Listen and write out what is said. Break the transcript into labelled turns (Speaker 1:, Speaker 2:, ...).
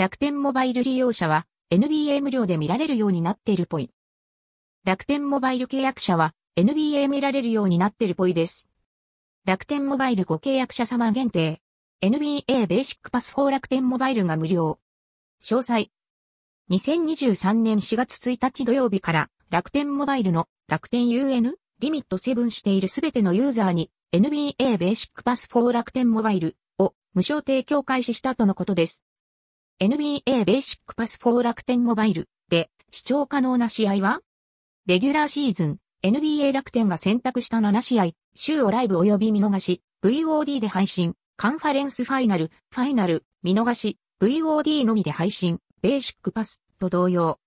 Speaker 1: 楽天モバイル利用者は NBA 無料で見られるようになっているぽい。楽天モバイル契約者は NBA 見られるようになってるぽいです。楽天モバイルご契約者様限定。NBA ベーシックパス4楽天モバイルが無料。詳細。2023年4月1日土曜日から楽天モバイルの楽天 UN リミット7しているすべてのユーザーに NBA ベーシックパス4楽天モバイルを無償提供開始したとのことです。NBA ベーシックパス4楽天モバイルで視聴可能な試合は？レギュラーシーズン NBA 楽天が選択した7試合、週をライブ及び見逃し、VOD で配信、カンファレンスファイナル、ファイナル、見逃し、VOD のみで配信、ベーシックパスと同様、